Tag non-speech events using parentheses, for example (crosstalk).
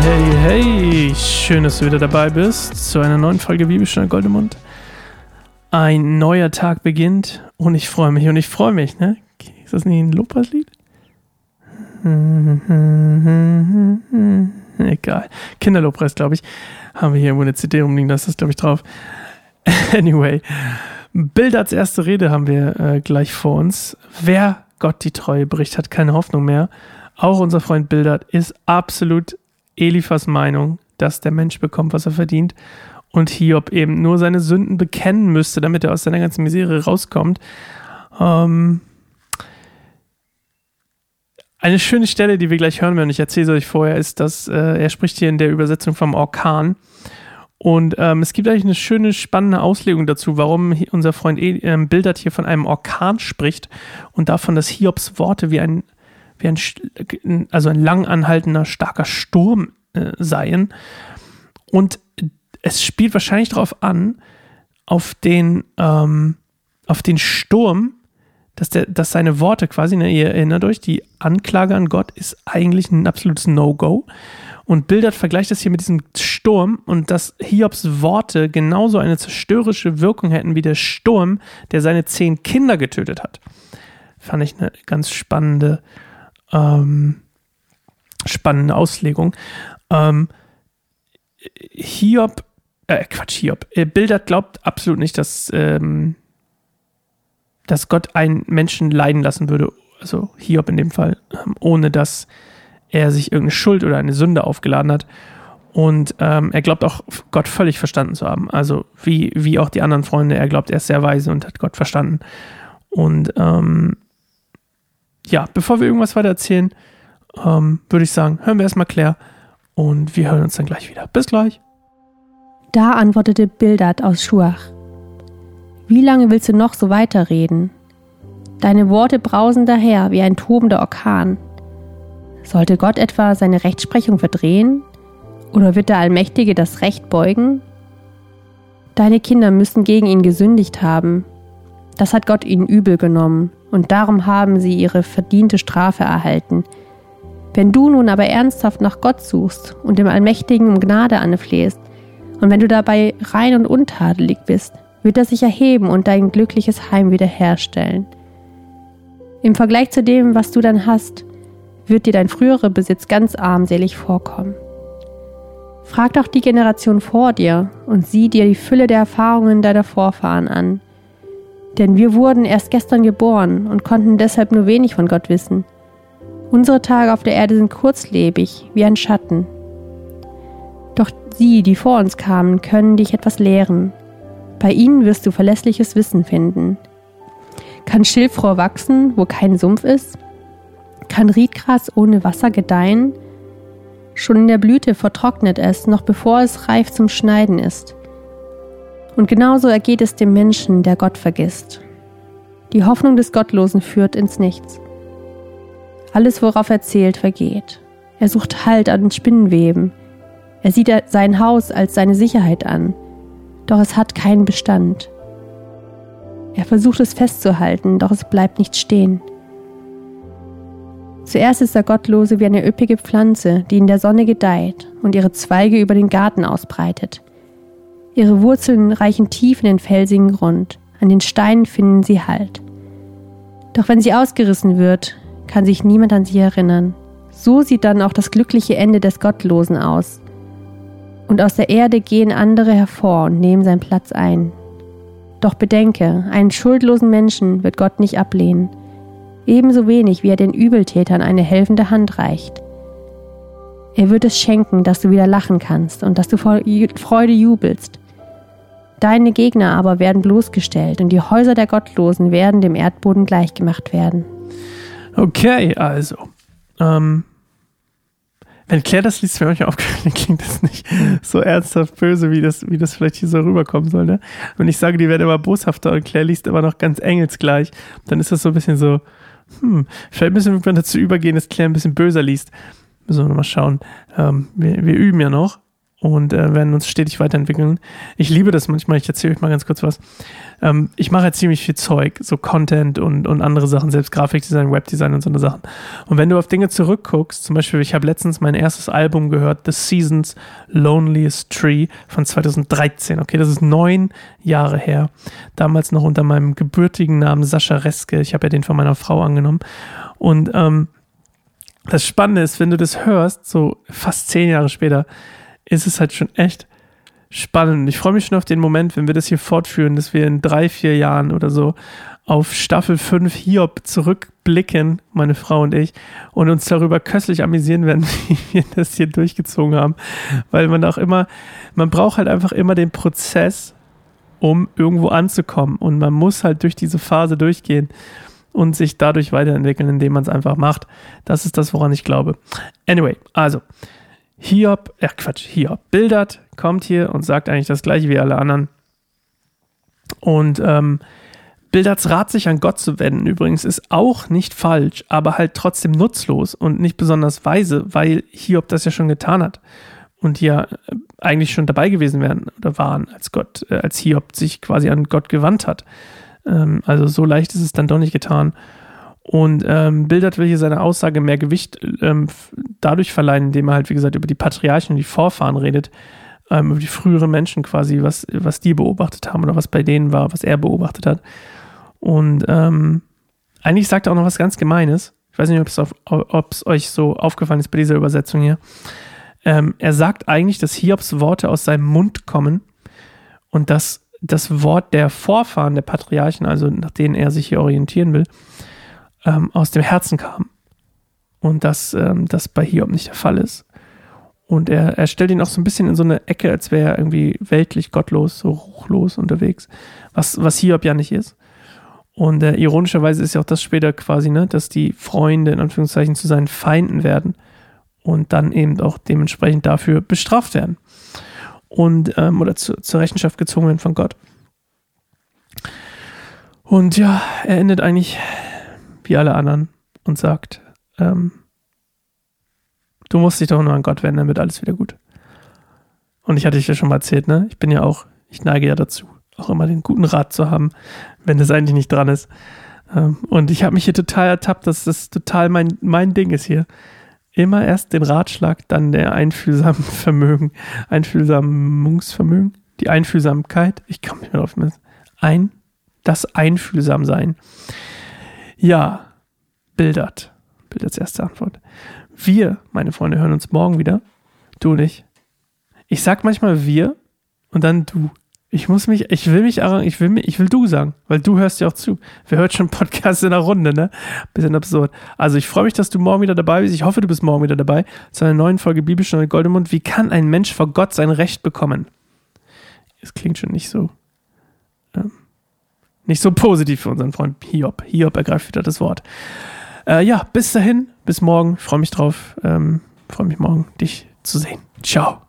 hey, hey! Schön, dass du wieder dabei bist zu einer neuen Folge Bibelstunde Goldemund. Ein neuer Tag beginnt und ich freue mich und ich freue mich, ne? Ist das nicht ein Lobpreislied? (laughs) Egal. Kinderlobpreis, glaube ich. Haben wir hier irgendwo eine CD rumliegen, da ist das, glaube ich, drauf. (laughs) Anyway. Bild als erste Rede haben wir äh, gleich vor uns. Wer Gott die Treue bricht, hat keine Hoffnung mehr. Auch unser Freund Bildert ist absolut Eliphas Meinung, dass der Mensch bekommt, was er verdient und Hiob eben nur seine Sünden bekennen müsste, damit er aus seiner ganzen Misere rauskommt. Ähm eine schöne Stelle, die wir gleich hören werden, ich erzähle es euch vorher, ist, dass äh, er spricht hier in der Übersetzung vom Orkan. Und ähm, es gibt eigentlich eine schöne, spannende Auslegung dazu, warum unser Freund äh, Bildert hier von einem Orkan spricht und davon, dass Hiobs Worte wie ein wie ein, also ein lang anhaltender, starker Sturm äh, seien. Und es spielt wahrscheinlich darauf an, auf den, ähm, auf den Sturm, dass, der, dass seine Worte quasi, ne, ihr erinnert euch, die Anklage an Gott ist eigentlich ein absolutes No-Go. Und Bildert vergleicht das hier mit diesem Sturm und dass Hiobs Worte genauso eine zerstörerische Wirkung hätten wie der Sturm, der seine zehn Kinder getötet hat. Fand ich eine ganz spannende ähm, spannende Auslegung. Ähm, Hiob, äh, Quatsch, Hiob, äh, Bildert glaubt absolut nicht, dass, ähm, dass Gott einen Menschen leiden lassen würde, also Hiob in dem Fall, ähm, ohne dass er sich irgendeine Schuld oder eine Sünde aufgeladen hat. Und ähm, er glaubt auch, Gott völlig verstanden zu haben. Also wie, wie auch die anderen Freunde, er glaubt, er ist sehr weise und hat Gott verstanden. Und ähm, ja, bevor wir irgendwas weiter erzählen, ähm, würde ich sagen, hören wir erstmal Claire und wir hören uns dann gleich wieder. Bis gleich. Da antwortete Bildad aus Schuach. Wie lange willst du noch so weiterreden? Deine Worte brausen daher wie ein tobender Orkan. Sollte Gott etwa seine Rechtsprechung verdrehen? Oder wird der Allmächtige das Recht beugen? Deine Kinder müssen gegen ihn gesündigt haben. Das hat Gott ihnen übel genommen und darum haben sie ihre verdiente Strafe erhalten. Wenn du nun aber ernsthaft nach Gott suchst und dem Allmächtigen um Gnade anflehst, und wenn du dabei rein und untadelig bist, wird er sich erheben und dein glückliches Heim wiederherstellen. Im Vergleich zu dem, was du dann hast, wird dir dein früherer Besitz ganz armselig vorkommen. Frag doch die Generation vor dir und sieh dir die Fülle der Erfahrungen deiner Vorfahren an. Denn wir wurden erst gestern geboren und konnten deshalb nur wenig von Gott wissen. Unsere Tage auf der Erde sind kurzlebig, wie ein Schatten. Doch sie, die vor uns kamen, können dich etwas lehren. Bei ihnen wirst du verlässliches Wissen finden. Kann Schilfrohr wachsen, wo kein Sumpf ist? Kann Riedgras ohne Wasser gedeihen? Schon in der Blüte vertrocknet es, noch bevor es reif zum Schneiden ist. Und genauso ergeht es dem Menschen, der Gott vergisst. Die Hoffnung des Gottlosen führt ins Nichts. Alles, worauf er zählt, vergeht. Er sucht Halt an Spinnenweben. Er sieht sein Haus als seine Sicherheit an, doch es hat keinen Bestand. Er versucht es festzuhalten, doch es bleibt nicht stehen. Zuerst ist der Gottlose wie eine üppige Pflanze, die in der Sonne gedeiht und ihre Zweige über den Garten ausbreitet. Ihre Wurzeln reichen tief in den felsigen Grund, an den Steinen finden sie Halt. Doch wenn sie ausgerissen wird, kann sich niemand an sie erinnern. So sieht dann auch das glückliche Ende des Gottlosen aus. Und aus der Erde gehen andere hervor und nehmen seinen Platz ein. Doch bedenke, einen schuldlosen Menschen wird Gott nicht ablehnen, ebenso wenig wie er den Übeltätern eine helfende Hand reicht. Er wird es schenken, dass du wieder lachen kannst und dass du vor Freude jubelst. Deine Gegner aber werden bloßgestellt und die Häuser der Gottlosen werden dem Erdboden gleichgemacht werden. Okay, also. Ähm, wenn Claire das liest, wäre manchmal aufgefallen, (laughs) klingt das nicht so ernsthaft böse, wie das, wie das vielleicht hier so rüberkommen soll. Ne? Wenn ich sage, die werden immer boshafter und Claire liest aber noch ganz engelsgleich, dann ist das so ein bisschen so, hm, vielleicht müssen wir dazu übergehen, dass Claire ein bisschen böser liest. Müssen wir nochmal schauen. Ähm, wir, wir üben ja noch. Und äh, werden uns stetig weiterentwickeln. Ich liebe das manchmal, ich erzähle euch mal ganz kurz was. Ähm, ich mache halt ziemlich viel Zeug, so Content und, und andere Sachen, selbst Grafikdesign, Webdesign und so eine Sachen. Und wenn du auf Dinge zurückguckst, zum Beispiel, ich habe letztens mein erstes Album gehört, The Seasons Loneliest Tree von 2013. Okay, das ist neun Jahre her. Damals noch unter meinem gebürtigen Namen Sascha Reske. Ich habe ja den von meiner Frau angenommen. Und ähm, das Spannende ist, wenn du das hörst, so fast zehn Jahre später, ist es halt schon echt spannend. Ich freue mich schon auf den Moment, wenn wir das hier fortführen, dass wir in drei, vier Jahren oder so auf Staffel 5 Hiob zurückblicken, meine Frau und ich, und uns darüber köstlich amüsieren werden, (laughs) wie wir das hier durchgezogen haben. Weil man auch immer, man braucht halt einfach immer den Prozess, um irgendwo anzukommen. Und man muss halt durch diese Phase durchgehen und sich dadurch weiterentwickeln, indem man es einfach macht. Das ist das, woran ich glaube. Anyway, also, Hiob, äh Quatsch, Hiob, Bildert kommt hier und sagt eigentlich das gleiche wie alle anderen. Und ähm, Bildards Rat, sich an Gott zu wenden, übrigens, ist auch nicht falsch, aber halt trotzdem nutzlos und nicht besonders weise, weil Hiob das ja schon getan hat und ja äh, eigentlich schon dabei gewesen wären oder waren, als Gott, äh, als Hiob sich quasi an Gott gewandt hat. Ähm, also so leicht ist es dann doch nicht getan. Und ähm, Bildert will hier seine Aussage mehr Gewicht ähm, dadurch verleihen, indem er halt, wie gesagt, über die Patriarchen und die Vorfahren redet, ähm, über die früheren Menschen quasi, was, was die beobachtet haben oder was bei denen war, was er beobachtet hat. Und ähm, eigentlich sagt er auch noch was ganz Gemeines. Ich weiß nicht, ob es euch so aufgefallen ist bei dieser Übersetzung hier. Ähm, er sagt eigentlich, dass Hiobs Worte aus seinem Mund kommen und dass das Wort der Vorfahren der Patriarchen, also nach denen er sich hier orientieren will, ähm, aus dem Herzen kam. Und dass ähm, das bei Hiob nicht der Fall ist. Und er, er stellt ihn auch so ein bisschen in so eine Ecke, als wäre er irgendwie weltlich gottlos, so ruchlos unterwegs, was, was Hiob ja nicht ist. Und äh, ironischerweise ist ja auch das später quasi, ne, dass die Freunde in Anführungszeichen zu seinen Feinden werden und dann eben auch dementsprechend dafür bestraft werden. Und, ähm, oder zu, zur Rechenschaft gezogen werden von Gott. Und ja, er endet eigentlich wie alle anderen und sagt, ähm, du musst dich doch nur an Gott wenden, dann wird alles wieder gut. Und ich hatte dich ja schon mal erzählt, ne? Ich bin ja auch, ich neige ja dazu, auch immer den guten Rat zu haben, wenn das eigentlich nicht dran ist. Ähm, und ich habe mich hier total ertappt, dass das total mein, mein Ding ist hier. Immer erst den Ratschlag, dann der einfühlsamen (laughs) Vermögen, Einfühlsamungsvermögen, die Einfühlsamkeit. Ich komme nicht mehr drauf. Ein, das einfühlsam sein. Ja, Bildert. Bilderts erste Antwort. Wir, meine Freunde, hören uns morgen wieder. Du und ich. Ich sag manchmal wir und dann du. Ich muss mich, ich will mich, ich will ich will du sagen, weil du hörst ja auch zu. Wer hört schon Podcasts in der Runde, ne? Bisschen absurd. Also ich freue mich, dass du morgen wieder dabei bist. Ich hoffe, du bist morgen wieder dabei zu einer neuen Folge Bibelstunde Goldemund. Wie kann ein Mensch vor Gott sein Recht bekommen? Es klingt schon nicht so ähm, nicht so positiv für unseren Freund Hiob. Hiob ergreift wieder das Wort. Äh, ja, bis dahin, bis morgen. Freue mich drauf. Ähm, Freue mich morgen, dich zu sehen. Ciao.